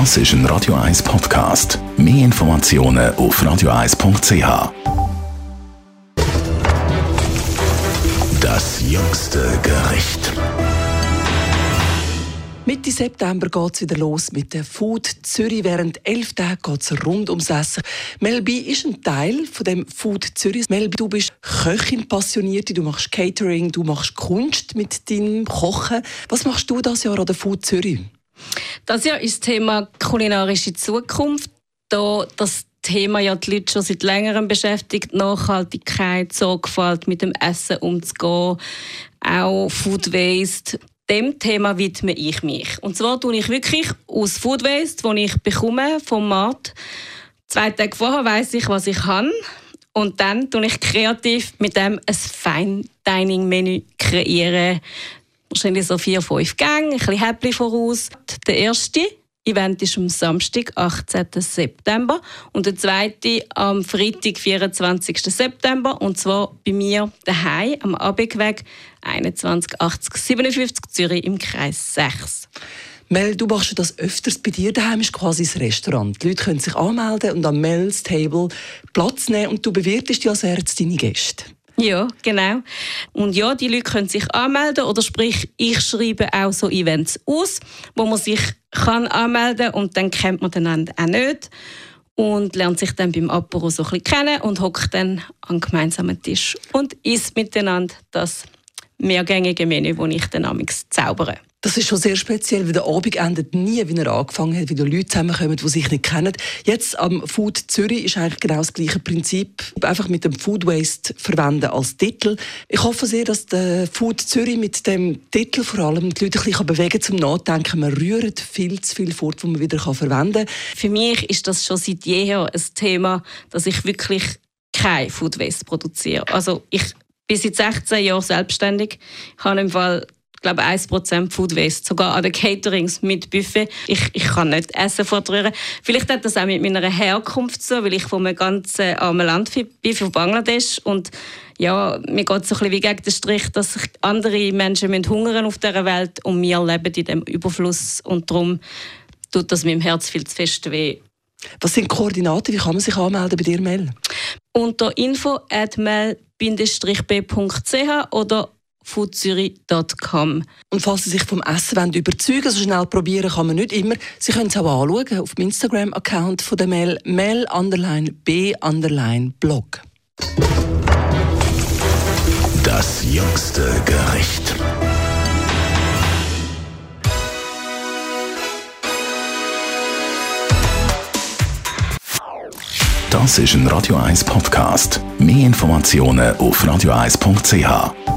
Das ist ein Radio 1 Podcast. Mehr Informationen auf radio1.ch. Das jüngste Gericht. Mitte September geht es wieder los mit der Food Zürich. Während elf Tage geht es rund ums Essen. Melby ist ein Teil von dem Food Zürich. Melby, du bist Köchin passionierte, du machst Catering, du machst Kunst mit deinem Kochen. Was machst du das Jahr an der Food Zürich? Das Jahr ist das Thema kulinarische Zukunft. Da das Thema ja die Leute schon seit längerem beschäftigt. Nachhaltigkeit, Sorgfalt, mit dem Essen umzugehen, auch Food Waste dem Thema widme ich mich. Und zwar tue ich wirklich aus Food Waste, das ich bekomme vom Markt. Zwei Tage vorher weiß ich, was ich kann. Und dann tue ich kreativ mit dem ein Fine Dining Menü kreieren. Wahrscheinlich so vier, fünf Gänge, ein bisschen Häppchen voraus. Der erste Event ist am Samstag, 18. September und der zweite am Freitag, 24. September und zwar bei mir daheim am Abegweg 218057 Zürich im Kreis 6. Mel, du machst das öfters. Bei dir daheim ist quasi das Restaurant. Die Leute können sich anmelden und am Mel's Table Platz nehmen und du bewirtest ja Herz deine Gäste. Ja, genau. Und ja, die Leute können sich anmelden oder sprich, ich schreibe auch so Events aus, wo man sich kann anmelden und dann kennt man den auch nicht und lernt sich dann beim Apero so ein bisschen kennen und hockt dann an gemeinsamen Tisch und isst miteinander das mehrgängige Menü, das ich dann amigs zaubere. Das ist schon sehr speziell, weil der Abend endet nie, wie er angefangen hat, wie die Leute zusammenkommen, die sich nicht kennen. Jetzt am Food Zürich ist eigentlich genau das gleiche Prinzip, einfach mit dem Food Waste verwenden als Titel. Ich hoffe sehr, dass der Food Zürich mit dem Titel vor allem die Leute ein bisschen bewegen zum Nachdenken. Man rührt viel zu viel fort, was man wieder verwenden kann. Für mich ist das schon seit jeher ein Thema, dass ich wirklich kein Food Waste produziere. Also ich bin seit 16 Jahren selbstständig. Ich habe im Fall glaube 1% Food Waste, sogar an den Caterings mit Buffet. Ich, ich kann nicht Essen fortrühren. Vielleicht hat das auch mit meiner Herkunft so, weil ich von einem ganz äh, armen Land bin, von Bangladesch und ja, mir geht es so ein bisschen wie gegen den Strich, dass andere Menschen hungern auf dieser Welt und wir leben in dem Überfluss und darum tut das meinem Herz viel zu fest weh. Was sind Koordinaten? Wie kann man sich anmelden bei dir, Mel? Unter info at mel-b.ch oder foodzürich.com. Und falls Sie sich vom Essen wollen überzeugen so schnell probieren kann man nicht immer. Sie können es auch anschauen auf dem Instagram-Account von der Mail, mail b blog. Das jüngste Gericht. Das ist ein Radio 1 Podcast. Mehr Informationen auf radio1.ch.